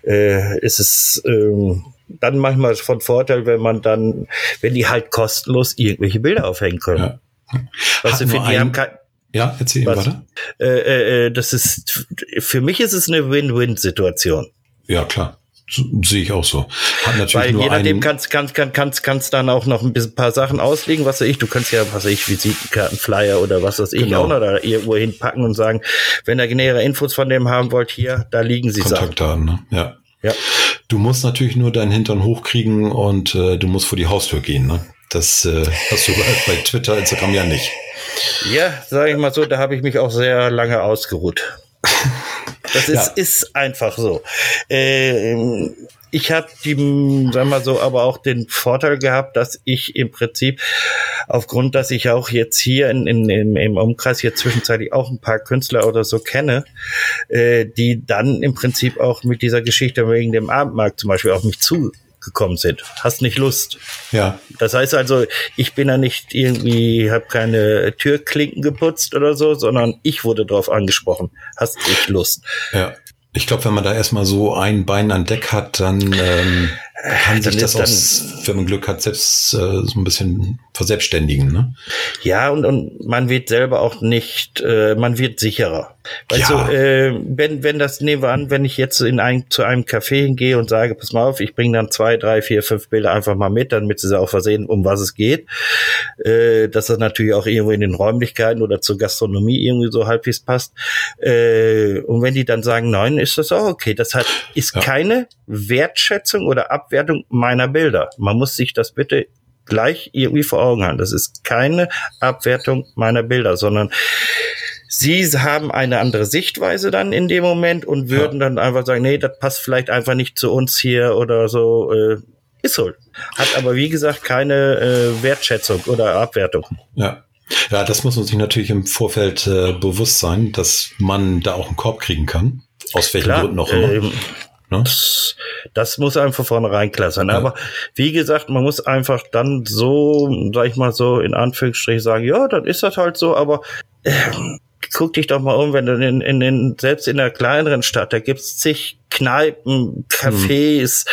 äh, ist es äh, dann manchmal von Vorteil, wenn man dann, wenn die halt kostenlos irgendwelche Bilder aufhängen können. Ja. Weißt du, für die haben kein, ja, erzähl Was? weiter. Äh, äh, äh, das ist, für mich ist es eine Win-Win-Situation. Ja, klar. Sehe ich auch so. Hat natürlich Weil nur je nachdem kannst, kannst, kannst, kannst, kannst dann auch noch ein bisschen, paar Sachen auslegen, was weiß ich. Du kannst ja, was weiß ich, Visitenkarten, Flyer oder was weiß ich genau. auch noch da irgendwo hinpacken und sagen, wenn ihr nähere Infos von dem haben wollt, hier, da liegen sie Kontaktdaten, ne? Ja. Ja. Du musst natürlich nur deinen Hintern hochkriegen und äh, du musst vor die Haustür gehen, ne? Das äh, hast du bei Twitter, Instagram ja nicht. Ja, sage ich mal so, da habe ich mich auch sehr lange ausgeruht. Das ist, ja. ist einfach so. Äh, ich habe die, sagen wir so, aber auch den Vorteil gehabt, dass ich im Prinzip aufgrund, dass ich auch jetzt hier in, in, in, im Umkreis hier zwischenzeitlich auch ein paar Künstler oder so kenne, äh, die dann im Prinzip auch mit dieser Geschichte wegen dem Abendmarkt zum Beispiel auf mich zu gekommen sind. Hast nicht Lust. Ja. Das heißt also, ich bin ja nicht irgendwie, habe keine Türklinken geputzt oder so, sondern ich wurde darauf angesprochen. Hast nicht Lust. Ja. Ich glaube, wenn man da erstmal so ein Bein an Deck hat, dann ähm, kann sich das auch, wenn man Glück hat, selbst äh, so ein bisschen verselbstständigen. Ne? Ja, und, und man wird selber auch nicht, äh, man wird sicherer. Weißt ja. du, äh, wenn, wenn das, nehmen wir an, wenn ich jetzt in ein, zu einem Café hingehe und sage, pass mal auf, ich bringe dann zwei, drei, vier, fünf Bilder einfach mal mit, damit sie auch versehen, um was es geht. Äh, dass das natürlich auch irgendwo in den Räumlichkeiten oder zur Gastronomie irgendwie so halbwegs passt. Äh, und wenn die dann sagen, nein, ist das auch okay. Das hat, ist ja. keine Wertschätzung oder Abwertung meiner Bilder. Man muss sich das bitte gleich irgendwie vor Augen haben. Das ist keine Abwertung meiner Bilder, sondern Sie haben eine andere Sichtweise dann in dem Moment und würden ja. dann einfach sagen, nee, das passt vielleicht einfach nicht zu uns hier oder so. Äh, ist so. Hat aber wie gesagt keine äh, Wertschätzung oder Abwertung. Ja. Ja, das muss man sich natürlich im Vorfeld äh, bewusst sein, dass man da auch einen Korb kriegen kann. Aus welchen Klar, Gründen auch immer. Ähm, Ne? Das, das muss einfach vornherein klar sein. Ja. Aber wie gesagt, man muss einfach dann so, sag ich mal so, in Anführungsstrichen sagen, ja, dann ist das halt so, aber äh, guck dich doch mal um, wenn du in, in, in selbst in der kleineren Stadt, da gibt's zig Kneipen, Cafés, hm.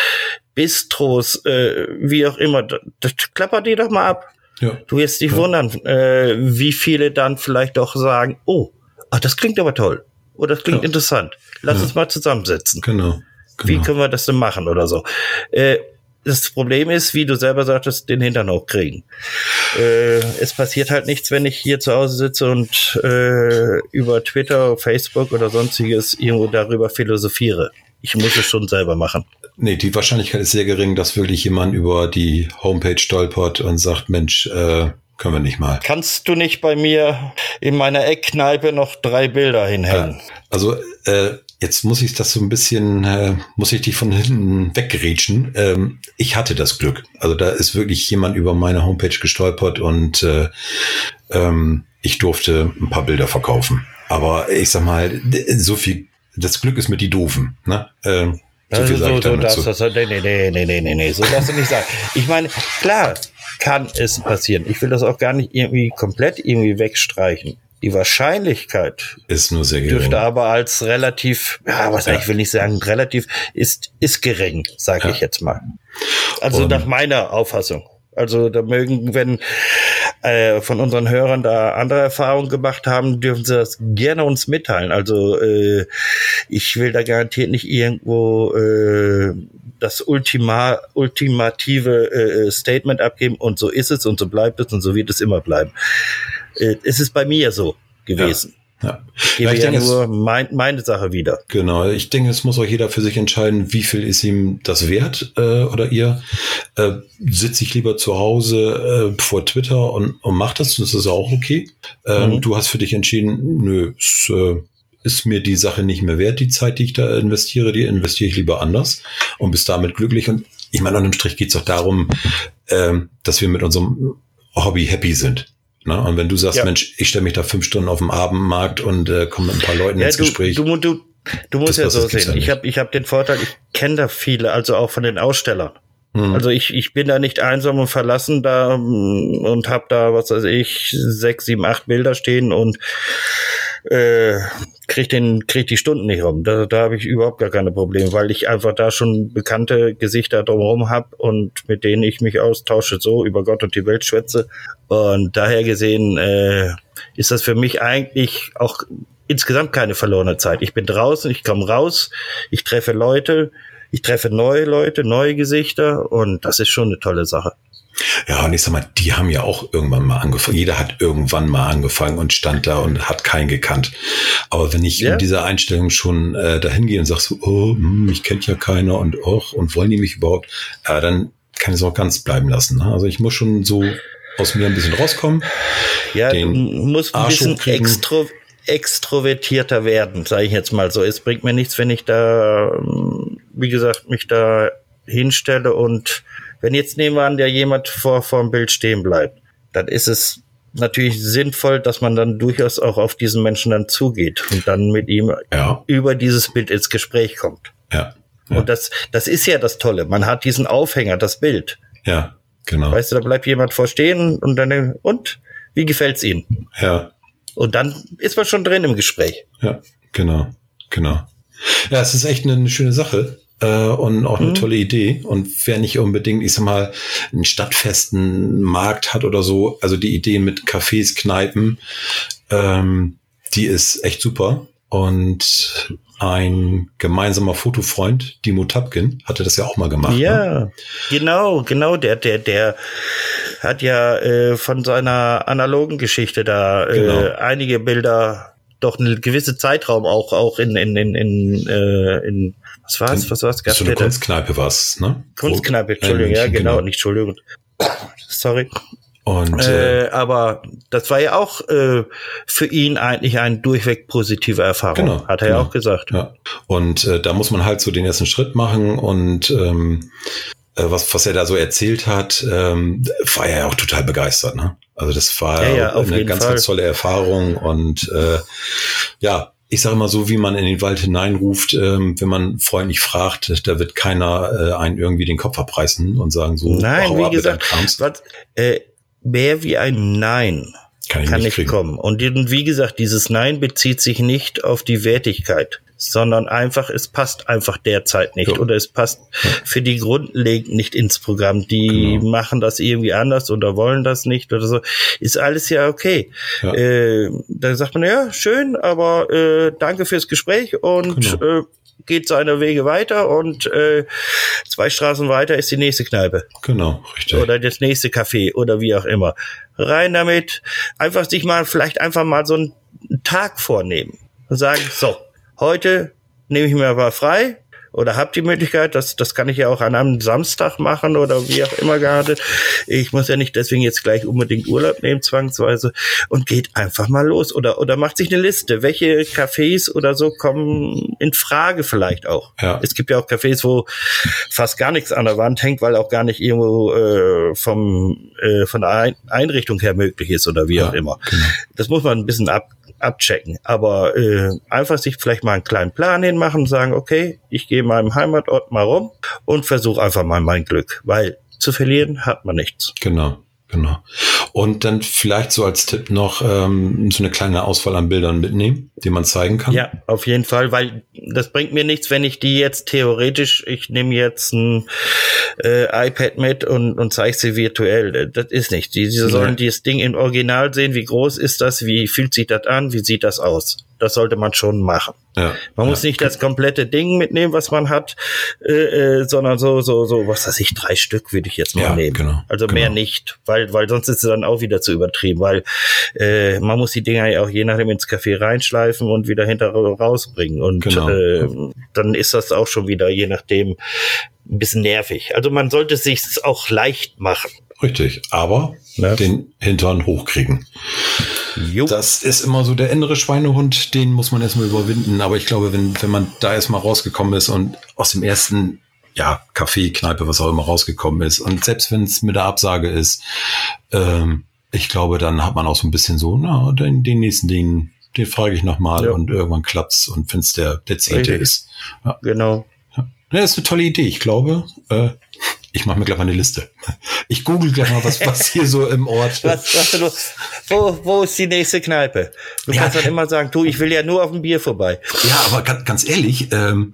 Bistros, äh, wie auch immer. Das, das klappert die doch mal ab. Ja. Du wirst dich ja. wundern, äh, wie viele dann vielleicht doch sagen, oh, ach, das klingt aber toll. Oder das klingt ja. interessant. Lass uns mal zusammensetzen. Genau. Genau. Wie können wir das denn machen oder so? Äh, das Problem ist, wie du selber sagtest, den Hintern hochkriegen. Äh, es passiert halt nichts, wenn ich hier zu Hause sitze und äh, über Twitter, Facebook oder sonstiges irgendwo darüber philosophiere. Ich muss es schon selber machen. Nee, die Wahrscheinlichkeit ist sehr gering, dass wirklich jemand über die Homepage stolpert und sagt, Mensch, äh, können wir nicht mal. Kannst du nicht bei mir in meiner Eckkneipe noch drei Bilder hinhängen? Also äh, Jetzt muss ich das so ein bisschen, äh, muss ich dich von hinten weggerätschen. Ähm, ich hatte das Glück. Also da ist wirklich jemand über meine Homepage gestolpert und äh, ähm, ich durfte ein paar Bilder verkaufen. Aber ich sag mal, so viel, das Glück ist mit die Doofen. Ne? Ähm, so viel so, so, das, nee, nee, nee, nee, nee, nee, so darfst du nicht sagen. Ich meine, klar kann es passieren. Ich will das auch gar nicht irgendwie komplett irgendwie wegstreichen. Die Wahrscheinlichkeit ist nur sehr gering. Dürfte aber als relativ, ja, was ja. ich will nicht sagen, relativ ist, ist gering, sage ja. ich jetzt mal. Also um, nach meiner Auffassung. Also da mögen, wenn äh, von unseren Hörern da andere Erfahrungen gemacht haben, dürfen sie das gerne uns mitteilen. Also äh, ich will da garantiert nicht irgendwo äh, das Ultima, ultimative äh, Statement abgeben und so ist es und so bleibt es und so wird es immer bleiben. Äh, es ist bei mir so gewesen. Ja. Gebe ja, ich ja denke, nur mein, meine Sache wieder. Genau, ich denke, es muss auch jeder für sich entscheiden, wie viel ist ihm das wert äh, oder ihr. Äh, Sitze ich lieber zu Hause äh, vor Twitter und, und mach das, das ist auch okay. Ähm, mhm. Du hast für dich entschieden, nö, es, äh, ist mir die Sache nicht mehr wert, die Zeit, die ich da investiere, die investiere ich lieber anders und bist damit glücklich. Und ich meine, unterm Strich geht es auch darum, ähm, dass wir mit unserem Hobby happy sind. Ne? Und wenn du sagst, ja. Mensch, ich stelle mich da fünf Stunden auf dem Abendmarkt und äh, komme mit ein paar Leuten ja, ins du, Gespräch. Du, du, du musst ja so sehen. Ich habe ich hab den Vorteil, ich kenne da viele, also auch von den Ausstellern. Hm. Also ich, ich bin da nicht einsam und verlassen da mm, und habe da, was weiß ich, sechs, sieben, acht Bilder stehen und äh, krieg den krieg die Stunden nicht rum. Da, da habe ich überhaupt gar keine Probleme, weil ich einfach da schon bekannte Gesichter drumherum habe und mit denen ich mich austausche, so über Gott und die Welt schwätze. Und daher gesehen äh, ist das für mich eigentlich auch insgesamt keine verlorene Zeit. Ich bin draußen, ich komme raus, ich treffe Leute, ich treffe neue Leute, neue Gesichter und das ist schon eine tolle Sache. Ja, und ich sag mal, die haben ja auch irgendwann mal angefangen. Jeder hat irgendwann mal angefangen und stand da und hat keinen gekannt. Aber wenn ich ja. in dieser Einstellung schon äh, dahin gehe und sag so, oh, hm, mich kennt ja keiner und och, und wollen die mich überhaupt, äh, dann kann ich es auch ganz bleiben lassen. Ne? Also ich muss schon so aus mir ein bisschen rauskommen. Ja, du musst ein bisschen extro extrovertierter werden, sage ich jetzt mal so. Es bringt mir nichts, wenn ich da, wie gesagt, mich da hinstelle und wenn jetzt nehmen wir an, der jemand vor, vor dem Bild stehen bleibt, dann ist es natürlich sinnvoll, dass man dann durchaus auch auf diesen Menschen dann zugeht und dann mit ihm ja. über dieses Bild ins Gespräch kommt. Ja. ja. Und das, das ist ja das Tolle. Man hat diesen Aufhänger, das Bild. Ja, genau. Weißt du, da bleibt jemand vorstehen und dann, und? Wie gefällt's Ihnen? Ja. Und dann ist man schon drin im Gespräch. Ja, genau, genau. Ja, es ist echt eine schöne Sache äh, und auch eine mhm. tolle Idee. Und wer nicht unbedingt, ich sag mal, einen stadtfesten Markt hat oder so, also die Idee mit Cafés, Kneipen, ähm, die ist echt super. Und ein gemeinsamer Fotofreund, Dimo Tapkin, hatte das ja auch mal gemacht. Ja, ne? genau, genau. Der, der, der hat ja äh, von seiner analogen Geschichte da äh, genau. einige Bilder doch eine gewisse Zeitraum auch auch in in in in, äh, in was war's? Was war's? So eine Kunstkneipe war's, ne? Kunstkneipe, Entschuldigung, ja, genau, genau, nicht Entschuldigung. Sorry. Und äh, äh, aber das war ja auch äh, für ihn eigentlich eine durchweg positive Erfahrung, genau, hat er genau, ja auch gesagt. Ja. Und äh, da muss man halt so den ersten Schritt machen und ähm, äh, was, was er da so erzählt hat, ähm, war er ja auch total begeistert. Ne? Also das war ja, ja, eine ganz, Fall. ganz tolle Erfahrung und äh, ja, ich sage immer so, wie man in den Wald hineinruft, ähm, wenn man freundlich fragt, da wird keiner äh, einen irgendwie den Kopf abreißen und sagen so, nein, wie gesagt, was, äh, mehr wie ein Nein kann, ich kann nicht, nicht kommen. Und wie gesagt, dieses Nein bezieht sich nicht auf die Wertigkeit sondern einfach, es passt einfach derzeit nicht ja. oder es passt ja. für die grundlegend nicht ins Programm. Die genau. machen das irgendwie anders oder wollen das nicht oder so. Ist alles ja okay. Ja. Äh, da sagt man, ja, schön, aber äh, danke fürs Gespräch und genau. äh, geht seine Wege weiter und äh, zwei Straßen weiter ist die nächste Kneipe. Genau, richtig. Oder das nächste Café oder wie auch immer. Rein damit, einfach sich mal, vielleicht einfach mal so einen Tag vornehmen und sagen, so, heute nehme ich mir aber frei oder habe die Möglichkeit, das, das kann ich ja auch an einem Samstag machen oder wie auch immer gerade. Ich muss ja nicht deswegen jetzt gleich unbedingt Urlaub nehmen, zwangsweise, und geht einfach mal los oder, oder macht sich eine Liste, welche Cafés oder so kommen in Frage vielleicht auch. Ja. Es gibt ja auch Cafés, wo fast gar nichts an der Wand hängt, weil auch gar nicht irgendwo äh, vom, äh, von der Einrichtung her möglich ist oder wie ja, auch immer. Genau. Das muss man ein bisschen ab, abchecken. Aber äh, einfach sich vielleicht mal einen kleinen Plan hinmachen sagen, okay, ich gehe meinem Heimatort mal rum und versuche einfach mal mein Glück, weil zu verlieren hat man nichts. Genau. Genau. Und dann vielleicht so als Tipp noch ähm, so eine kleine Auswahl an Bildern mitnehmen, die man zeigen kann. Ja, auf jeden Fall, weil das bringt mir nichts, wenn ich die jetzt theoretisch, ich nehme jetzt ein äh, iPad mit und, und zeige sie virtuell. Das ist nicht. Die, die sollen ja. dieses Ding im Original sehen, wie groß ist das, wie fühlt sich das an, wie sieht das aus. Das sollte man schon machen. Ja. Man muss nicht das komplette Ding mitnehmen, was man hat, äh, äh, sondern so, so, so, was weiß ich, drei Stück würde ich jetzt mal Ja, nehmen. genau, also genau. mehr nicht, weil, weil sonst ist es dann auch wieder zu übertrieben, weil äh, man muss die Dinger ja auch je nachdem ins Café reinschleifen und wieder hinter rausbringen. Und Genau. äh, dann ist das auch schon wieder, je nachdem, ein bisschen nervig. Also man sollte es sich auch leicht machen. Richtig. Aber Ne? den Hintern hochkriegen. Jo. Das ist immer so der innere Schweinehund, den muss man erstmal überwinden. Aber ich glaube, wenn, wenn man da erstmal rausgekommen ist und aus dem ersten, ja, Café, Kneipe, was auch immer rausgekommen ist, und selbst wenn es mit der Absage ist, ähm, ich glaube, dann hat man auch so ein bisschen so, na, den, den nächsten, den, den frage ich nochmal Ja. und irgendwann klappt's und wenn's der, der zehnte Richtig. ist. Ja. Genau. Ja, ist eine tolle Idee. Ich glaube, äh, ich mache mir gleich mal eine Liste. Ich google gleich mal, was, was hier so im Ort. Was, was du, wo, wo ist die nächste Kneipe? Du Ja. kannst dann immer sagen, du, ich will ja nur auf ein Bier vorbei. Ja, aber ganz, ganz ehrlich, ähm,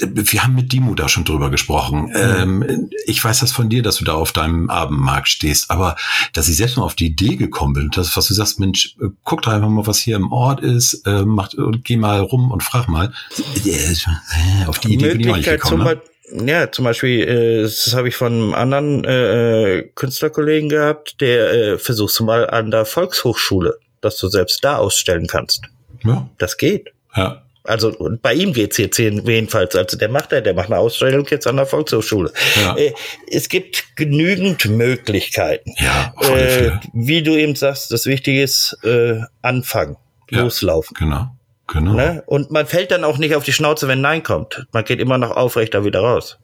wir haben mit Dimo da schon drüber gesprochen. Ähm, ich weiß das von dir, dass du da auf deinem Abendmarkt stehst, aber dass ich selbst mal auf die Idee gekommen bin, das, was du sagst, Mensch, äh, guck doch einfach mal, was hier im Ort ist, äh, mach, und geh mal rum und frag mal. Äh, Auf die Idee bin ich auch nicht gekommen. Ne? Ja, zum Beispiel, äh, das habe ich von einem anderen äh, äh, Künstlerkollegen gehabt, der äh, versuchst du mal an der Volkshochschule, dass du selbst da ausstellen kannst. Ja, Das geht. ja, Also bei ihm geht's jetzt jedenfalls. Also der macht er, der macht eine Ausstellung jetzt an der Volkshochschule. Ja. Äh, es gibt genügend Möglichkeiten. ja, Äh, wie du eben sagst, das Wichtige ist äh, anfangen, Ja. loslaufen. Genau, genau. Ne? Und man fällt dann auch nicht auf die Schnauze, wenn Nein kommt. Man geht immer noch aufrecht da wieder raus.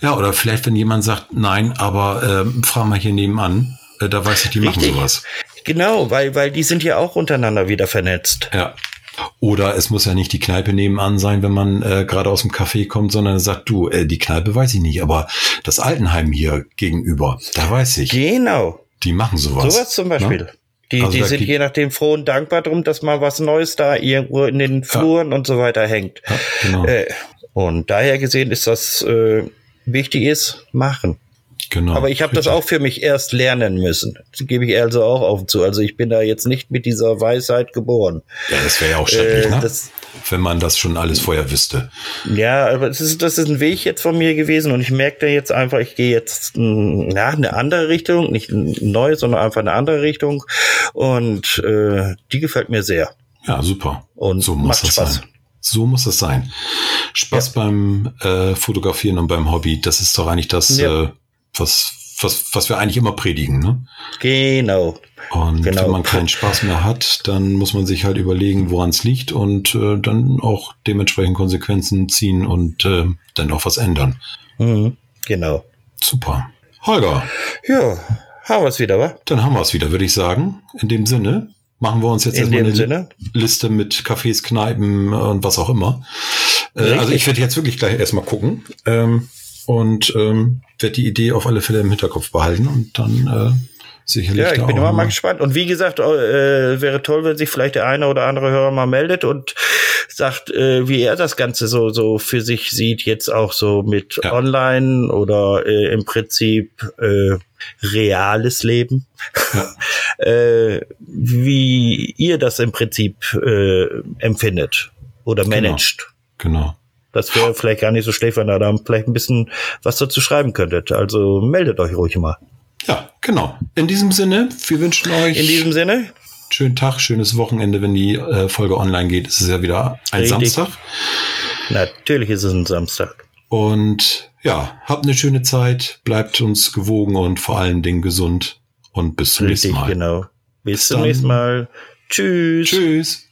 Ja, oder vielleicht, wenn jemand sagt, nein, aber ähm, frag mal hier nebenan, äh, da weiß ich, die machen Richtig. sowas. Genau, weil, weil die sind ja auch untereinander wieder vernetzt. Ja. Oder es muss ja nicht die Kneipe nebenan sein, wenn man äh, gerade aus dem Café kommt, sondern sagt, du, äh, die Kneipe weiß ich nicht, aber das Altenheim hier gegenüber, da weiß ich, Genau, die machen sowas. sowas zum Beispiel. Ne? Die, Also die sind je nachdem froh und dankbar drum, dass mal was Neues da irgendwo in den Fluren und so weiter hängt. Ja, genau, Äh, und daher gesehen ist das äh, wichtig ist, machen. genau. Aber ich habe das auch für mich erst lernen müssen. Das gebe ich also auch auf zu. Also ich bin da jetzt nicht mit dieser Weisheit geboren. Ja, das wäre ja auch schrecklich, Äh, ne? das- wenn man das schon alles vorher wüsste. Ja, aber das ist, das ist ein Weg jetzt von mir gewesen und ich merke da jetzt einfach, ich gehe jetzt mh, ja, eine andere Richtung, nicht neue, sondern einfach eine andere Richtung und äh, die gefällt mir sehr. Ja, super. Und so muss macht das Spaß. sein. So muss es sein. Spaß beim äh, Fotografieren und beim Hobby, das ist doch eigentlich das, Ja. äh, was, was, was wir eigentlich immer predigen, ne? Genau. Und Genau. wenn man keinen Spaß mehr hat, dann muss man sich halt überlegen, woran es liegt und äh, dann auch dementsprechend Konsequenzen ziehen und äh, dann auch was ändern. Mhm. Genau. Super. Holger, Ja, haben wir es wieder, wa? dann haben wir es wieder, würde ich sagen. In dem Sinne machen wir uns jetzt erstmal eine Sinne. Liste mit Cafés, Kneipen und was auch immer. Äh, also ich werde jetzt wirklich gleich erstmal gucken ähm, und ähm, werde die Idee auf alle Fälle im Hinterkopf behalten und dann äh, sicherlich Ja, ich bin auch immer mal gespannt. Und wie gesagt, äh, wäre toll, wenn sich vielleicht der eine oder andere Hörer mal meldet und sagt, äh, wie er das Ganze so, so für sich sieht, jetzt auch so mit Ja. online oder äh, im Prinzip äh, reales Leben. äh, wie ihr das im Prinzip äh, empfindet oder managt. Genau. Das wäre vielleicht gar nicht so schlecht, wenn ihr da vielleicht ein bisschen was dazu schreiben könntet. Also meldet euch ruhig mal. Ja, genau. In diesem Sinne, wir wünschen euch In diesem Sinne, schönen Tag, schönes Wochenende, wenn die äh, Folge online geht. Es ist ja wieder ein Richtig. Samstag. natürlich ist es ein Samstag. Und ja, habt eine schöne Zeit, bleibt uns gewogen und vor allen Dingen gesund. Und bis zum Richtig, nächsten Mal. genau. Bis, Bis zum dann. nächsten Mal. Tschüss. Tschüss.